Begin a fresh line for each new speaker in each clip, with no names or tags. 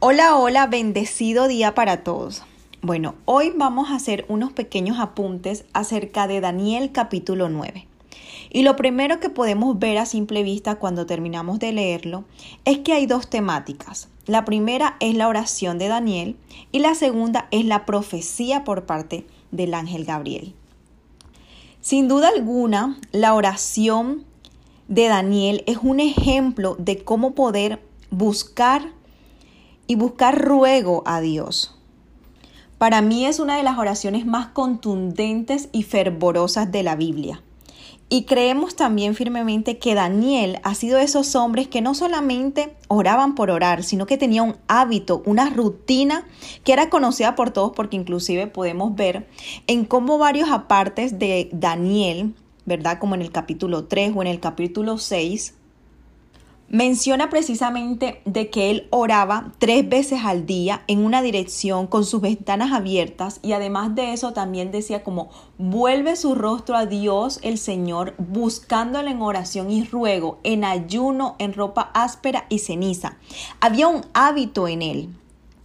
Hola, hola, bendecido día para todos. Bueno, hoy vamos a hacer unos pequeños apuntes acerca de Daniel capítulo 9. Y lo primero que podemos ver a simple vista cuando terminamos de leerlo es que hay dos temáticas. La primera es la oración de Daniel y la segunda es la profecía por parte del ángel Gabriel. Sin duda alguna, la oración de Daniel es un ejemplo de cómo poder buscar y buscar ruego a Dios. Para mí es una de las oraciones más contundentes y fervorosas de la Biblia. Y creemos también firmemente que Daniel ha sido de esos hombres que no solamente oraban por orar, sino que tenía un hábito, una rutina que era conocida por todos porque inclusive podemos ver en cómo varios apartes de Daniel, ¿verdad? Como en el capítulo 3 o en el capítulo 6, menciona precisamente de que él oraba tres veces al día en una dirección con sus ventanas abiertas y además de eso también decía como vuelve su rostro a Dios el Señor buscándole en oración y ruego, en ayuno, en ropa áspera y ceniza. Había un hábito en él.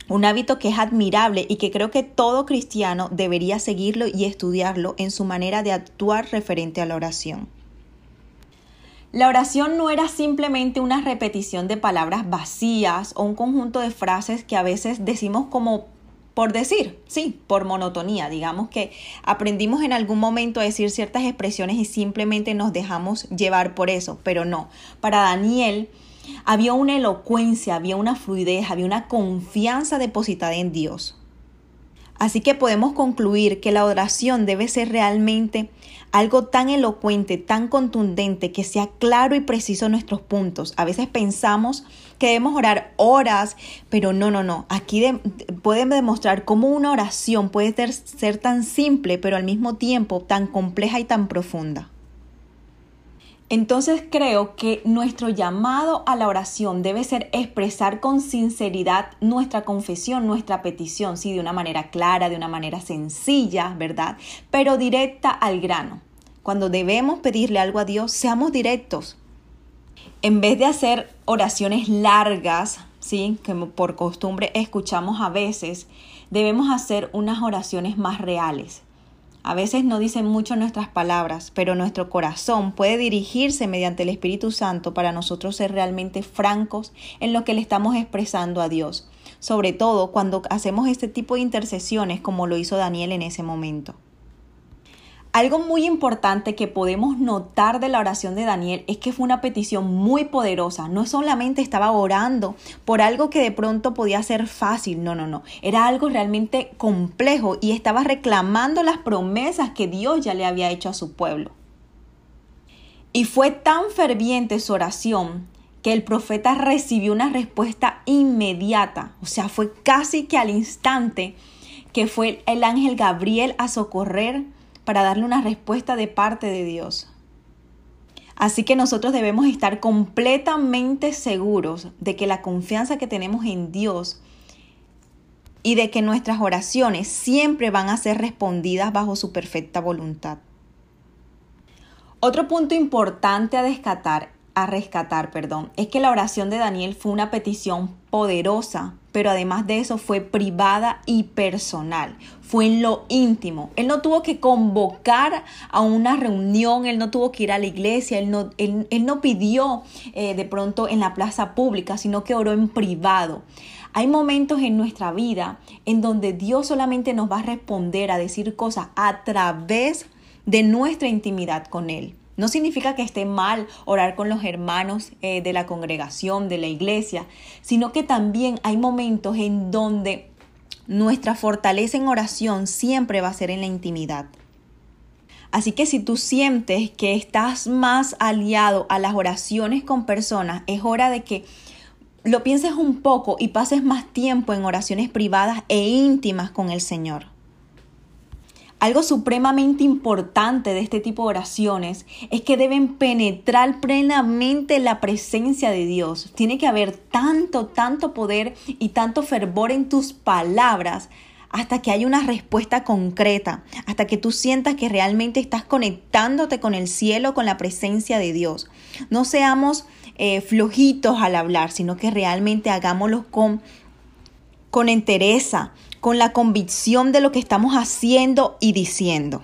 Un hábito que es admirable y que creo que todo cristiano debería seguirlo y estudiarlo en su manera de actuar referente a la oración. La oración no era simplemente una repetición de palabras vacías o un conjunto de frases que a veces decimos como por decir, sí, por monotonía. Digamos que aprendimos en algún momento a decir ciertas expresiones y simplemente nos dejamos llevar por eso, pero no. Para Daniel había una elocuencia, había una fluidez, había una confianza depositada en Dios. Así que podemos concluir que la oración debe ser realmente algo tan elocuente, tan contundente, que sea claro y preciso nuestros puntos. A veces pensamos que debemos orar horas, pero no, no, no. Aquí pueden demostrar cómo una oración puede ser tan simple, pero al mismo tiempo tan compleja y tan profunda. Entonces creo que nuestro llamado a la oración debe ser expresar con sinceridad nuestra confesión, nuestra petición, sí, de una manera clara, de una manera sencilla, ¿verdad? Pero directa al grano. Cuando debemos pedirle algo a Dios, seamos directos. En vez de hacer oraciones largas, sí, que por costumbre escuchamos a veces, debemos hacer unas oraciones más reales a veces no dicen mucho nuestras palabras, pero nuestro corazón puede dirigirse mediante el Espíritu Santo para nosotros ser realmente francos en lo que le estamos expresando a Dios, sobre todo cuando hacemos este tipo de intercesiones como lo hizo Daniel en ese momento. Algo muy importante que podemos notar de la oración de Daniel es que fue una petición muy poderosa. No solamente estaba orando por algo que de pronto podía ser fácil, no, no, no. Era algo realmente complejo y estaba reclamando las promesas que Dios ya le había hecho a su pueblo. Y fue tan ferviente su oración que el profeta recibió una respuesta inmediata, o sea, fue casi que al instante que fue el ángel Gabriel a socorrer para darle una respuesta de parte de Dios. Así que nosotros debemos estar completamente seguros de que la confianza que tenemos en Dios y de que nuestras oraciones siempre van a ser respondidas bajo su perfecta voluntad. Otro punto importante a rescatar, a rescatar, perdón, es que la oración de Daniel fue una petición poderosa pero además de eso fue privada y personal, fue en lo íntimo. Él no tuvo que convocar a una reunión, él no tuvo que ir a la iglesia, él no, él, no pidió eh, de pronto en la plaza pública, sino que oró en privado. Hay momentos en nuestra vida en donde Dios solamente nos va a responder a decir cosas a través de nuestra intimidad con Él. No significa que esté mal orar con los hermanos eh, de la congregación, de la iglesia, sino que también hay momentos en donde nuestra fortaleza en oración siempre va a ser en la intimidad. Así que si tú sientes que estás más aliado a las oraciones con personas, es hora de que lo pienses un poco y pases más tiempo en oraciones privadas e íntimas con el Señor. Algo supremamente importante de este tipo de oraciones es que deben penetrar plenamente la presencia de Dios. Tiene que haber tanto, tanto poder y tanto fervor en tus palabras hasta que haya una respuesta concreta, hasta que tú sientas que realmente estás conectándote con el cielo, con la presencia de Dios. No seamos eh, flojitos al hablar, sino que realmente hagámoslo con con entereza, con la convicción de lo que estamos haciendo y diciendo.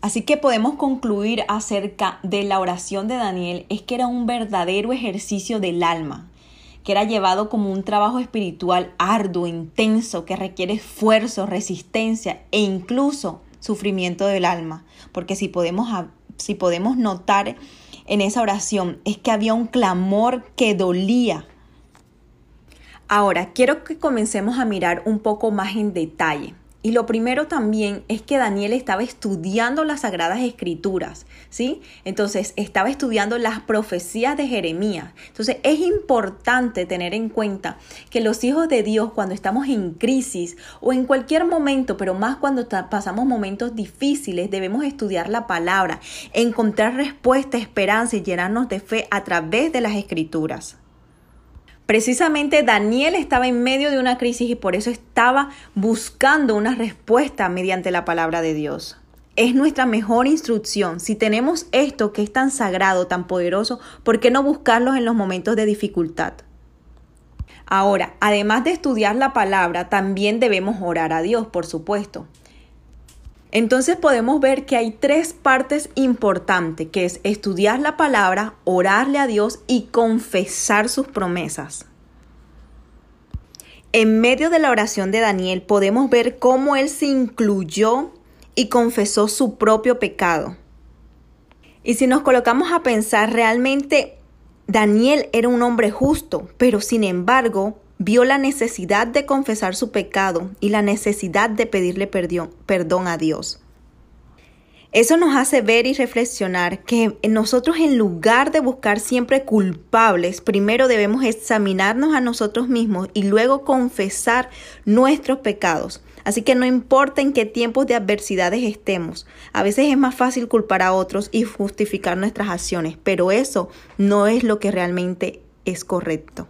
Así que podemos concluir acerca de la oración de Daniel es que era un verdadero ejercicio del alma, que era llevado como un trabajo espiritual arduo, intenso, que requiere esfuerzo, resistencia e incluso sufrimiento del alma. Porque si podemos, si podemos notar en esa oración es que había un clamor que dolía. Ahora, quiero que comencemos a mirar un poco más en detalle y lo primero también es que Daniel estaba estudiando las sagradas escrituras, ¿sí? Entonces, estaba estudiando las profecías de Jeremías. Entonces, es importante tener en cuenta que los hijos de Dios cuando estamos en crisis o en cualquier momento, pero más cuando pasamos momentos difíciles, debemos estudiar la palabra, encontrar respuesta, esperanza y llenarnos de fe a través de las escrituras. Precisamente Daniel estaba en medio de una crisis y por eso estaba buscando una respuesta mediante la palabra de Dios. Es nuestra mejor instrucción. Si tenemos esto que es tan sagrado, tan poderoso, ¿por qué no buscarlos en los momentos de dificultad? Ahora, además de estudiar la palabra, también debemos orar a Dios, por supuesto. Entonces podemos ver que hay tres partes importantes, que es estudiar la palabra, orarle a Dios y confesar sus promesas. En medio de la oración de Daniel podemos ver cómo él se incluyó y confesó su propio pecado. Y si nos colocamos a pensar, realmente Daniel era un hombre justo, pero sin embargo vio la necesidad de confesar su pecado y la necesidad de pedirle perdón, a Dios. Eso nos hace ver y reflexionar que nosotros en lugar de buscar siempre culpables, primero debemos examinarnos a nosotros mismos y luego confesar nuestros pecados. Así que no importa en qué tiempos de adversidades estemos, a veces es más fácil culpar a otros y justificar nuestras acciones, pero eso no es lo que realmente es correcto.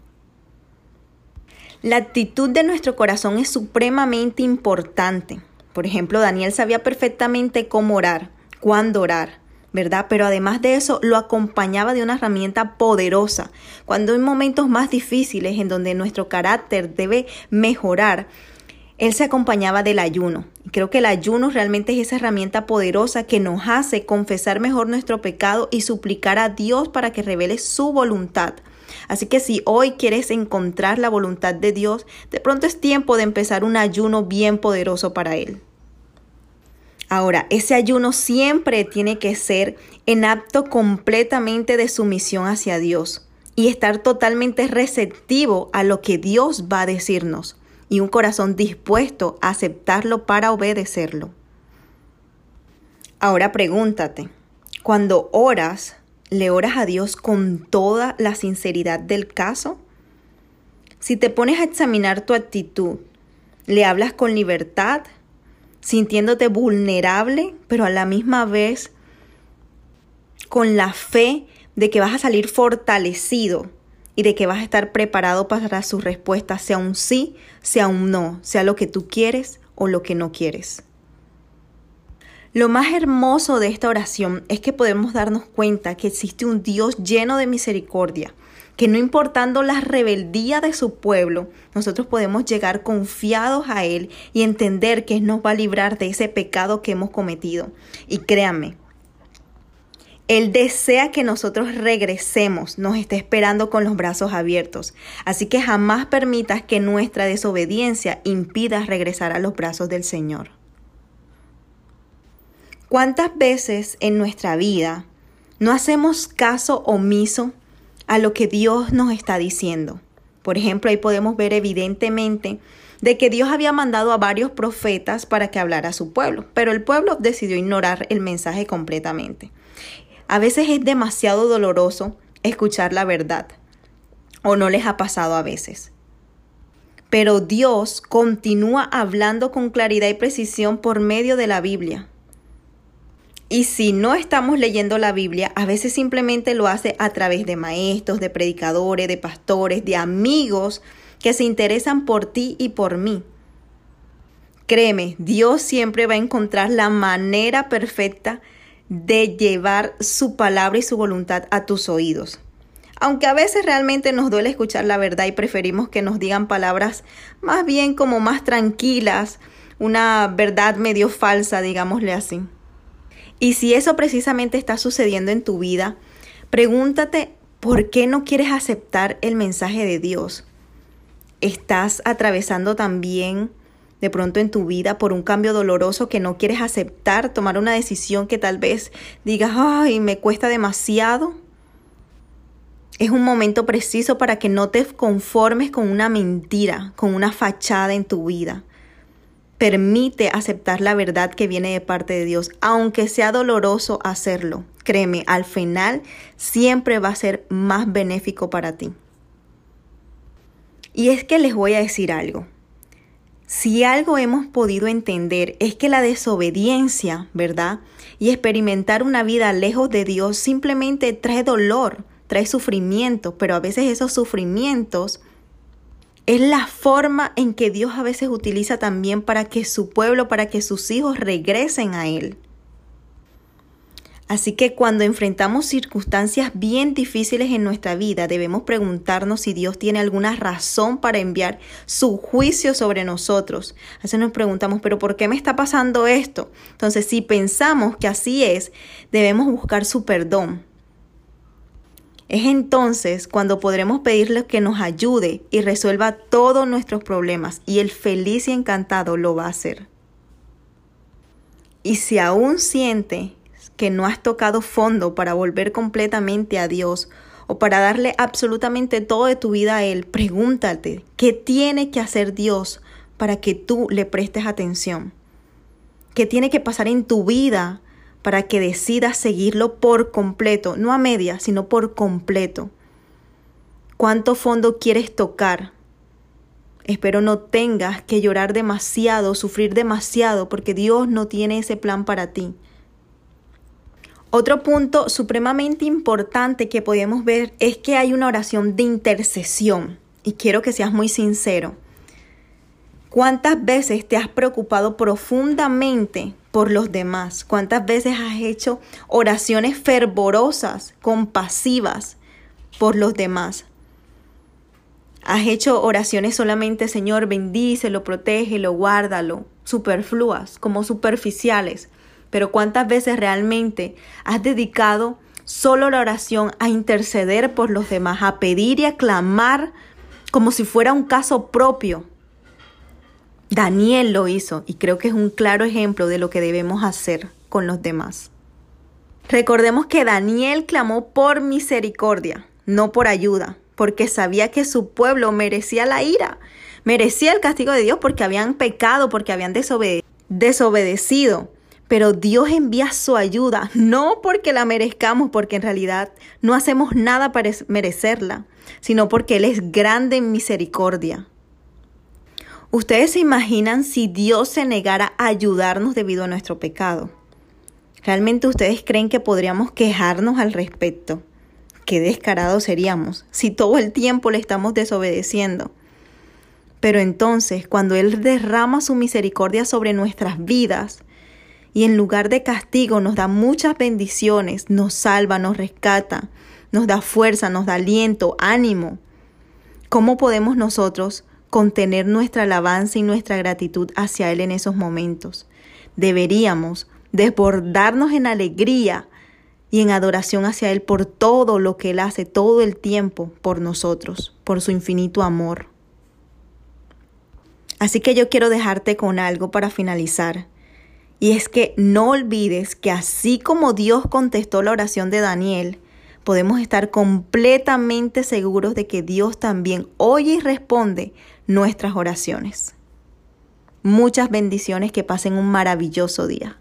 La actitud de nuestro corazón es supremamente importante. Por ejemplo, Daniel sabía perfectamente cómo orar, cuándo orar, ¿verdad? Pero además de eso, lo acompañaba de una herramienta poderosa. Cuando hay momentos más difíciles en donde nuestro carácter debe mejorar, él se acompañaba del ayuno. Creo que el ayuno realmente es esa herramienta poderosa que nos hace confesar mejor nuestro pecado y suplicar a Dios para que revele su voluntad. Así que si hoy quieres encontrar la voluntad de Dios, de pronto es tiempo de empezar un ayuno bien poderoso para Él. Ahora, ese ayuno siempre tiene que ser en acto completamente de sumisión hacia Dios y estar totalmente receptivo a lo que Dios va a decirnos y un corazón dispuesto a aceptarlo para obedecerlo. Ahora pregúntate, cuando oras, ¿Le oras a Dios con toda la sinceridad del caso? Si te pones a examinar tu actitud, ¿le hablas con libertad, sintiéndote vulnerable, pero a la misma vez con la fe de que vas a salir fortalecido y de que vas a estar preparado para su respuesta, sea un sí, sea un no, sea lo que tú quieres o lo que no quieres? Lo más hermoso de esta oración es que podemos darnos cuenta que existe un Dios lleno de misericordia, que no importando la rebeldía de su pueblo, nosotros podemos llegar confiados a Él y entender que Él nos va a librar de ese pecado que hemos cometido. Y créanme, Él desea que nosotros regresemos, nos está esperando con los brazos abiertos. Así que jamás permitas que nuestra desobediencia impida regresar a los brazos del Señor. ¿Cuántas veces en nuestra vida no hacemos caso omiso a lo que Dios nos está diciendo? Por ejemplo, ahí podemos ver evidentemente de que Dios había mandado a varios profetas para que hablara a su pueblo, pero el pueblo decidió ignorar el mensaje completamente. A veces es demasiado doloroso escuchar la verdad, o no les ha pasado a veces. Pero Dios continúa hablando con claridad y precisión por medio de la Biblia. Y si no estamos leyendo la Biblia, a veces simplemente lo hace a través de maestros, de predicadores, de pastores, de amigos que se interesan por ti y por mí. Créeme, Dios siempre va a encontrar la manera perfecta de llevar su palabra y su voluntad a tus oídos. aunque a veces realmente nos duele escuchar la verdad y preferimos que nos digan palabras más bien como más tranquilas, una verdad medio falsa, digámosle así. Y si eso precisamente está sucediendo en tu vida, pregúntate por qué no quieres aceptar el mensaje de Dios. ¿Estás atravesando también de pronto en tu vida por un cambio doloroso que no quieres aceptar, tomar una decisión que tal vez digas, ay, me cuesta demasiado? Es un momento preciso para que no te conformes con una mentira, con una fachada en tu vida. Permite aceptar la verdad que viene de parte de Dios, aunque sea doloroso hacerlo. Créeme, al final siempre va a ser más benéfico para ti. Y es que les voy a decir algo. Si algo hemos podido entender es que la desobediencia, ¿verdad? Y experimentar una vida lejos de Dios simplemente trae dolor, trae sufrimiento, pero a veces esos sufrimientos es la forma en que Dios a veces utiliza también para que su pueblo, para que sus hijos regresen a Él. Así que cuando enfrentamos circunstancias bien difíciles en nuestra vida, debemos preguntarnos si Dios tiene alguna razón para enviar su juicio sobre nosotros. A veces nos preguntamos, pero ¿por qué me está pasando esto? Entonces, si pensamos que así es, debemos buscar su perdón. Es entonces cuando podremos pedirle que nos ayude y resuelva todos nuestros problemas y el feliz y encantado lo va a hacer. Y si aún siente que no has tocado fondo para volver completamente a Dios o para darle absolutamente todo de tu vida a Él, pregúntate, ¿qué tiene que hacer Dios para que tú le prestes atención? ¿Qué tiene que pasar en tu vida para que decidas seguirlo por completo, no a media, sino por completo. ¿Cuánto fondo quieres tocar? Espero no tengas que llorar demasiado, sufrir demasiado, porque Dios no tiene ese plan para ti. Otro punto supremamente importante que podemos ver es que hay una oración de intercesión. Y quiero que seas muy sincero. ¿Cuántas veces te has preocupado profundamente por los demás? ¿Cuántas veces has hecho oraciones fervorosas, compasivas por los demás? Has hecho oraciones solamente, Señor, bendícelo, protégelo, guárdalo, superfluas, como superficiales. Pero ¿cuántas veces realmente has dedicado solo la oración a interceder por los demás, a pedir y a clamar como si fuera un caso propio? Daniel lo hizo y creo que es un claro ejemplo de lo que debemos hacer con los demás. Recordemos que Daniel clamó por misericordia, no por ayuda, porque sabía que su pueblo merecía la ira, merecía el castigo de Dios porque habían pecado, porque habían desobedecido. Pero Dios envía su ayuda, no porque la merezcamos, porque en realidad no hacemos nada para merecerla, sino porque Él es grande en misericordia. ¿Ustedes se imaginan si Dios se negara a ayudarnos debido a nuestro pecado? ¿Realmente ustedes creen que podríamos quejarnos al respecto? Qué descarados seríamos si todo el tiempo le estamos desobedeciendo. Pero entonces, cuando Él derrama su misericordia sobre nuestras vidas y en lugar de castigo nos da muchas bendiciones, nos salva, nos rescata, nos da fuerza, nos da aliento, ánimo, ¿cómo podemos nosotros contener nuestra alabanza y nuestra gratitud hacia Él en esos momentos. Deberíamos desbordarnos en alegría y en adoración hacia Él por todo lo que Él hace todo el tiempo por nosotros, por su infinito amor. Así que yo quiero dejarte con algo para finalizar. Y es que no olvides que así como Dios contestó la oración de Daniel, podemos estar completamente seguros de que Dios también oye y responde nuestras oraciones. Muchas bendiciones, que pasen un maravilloso día.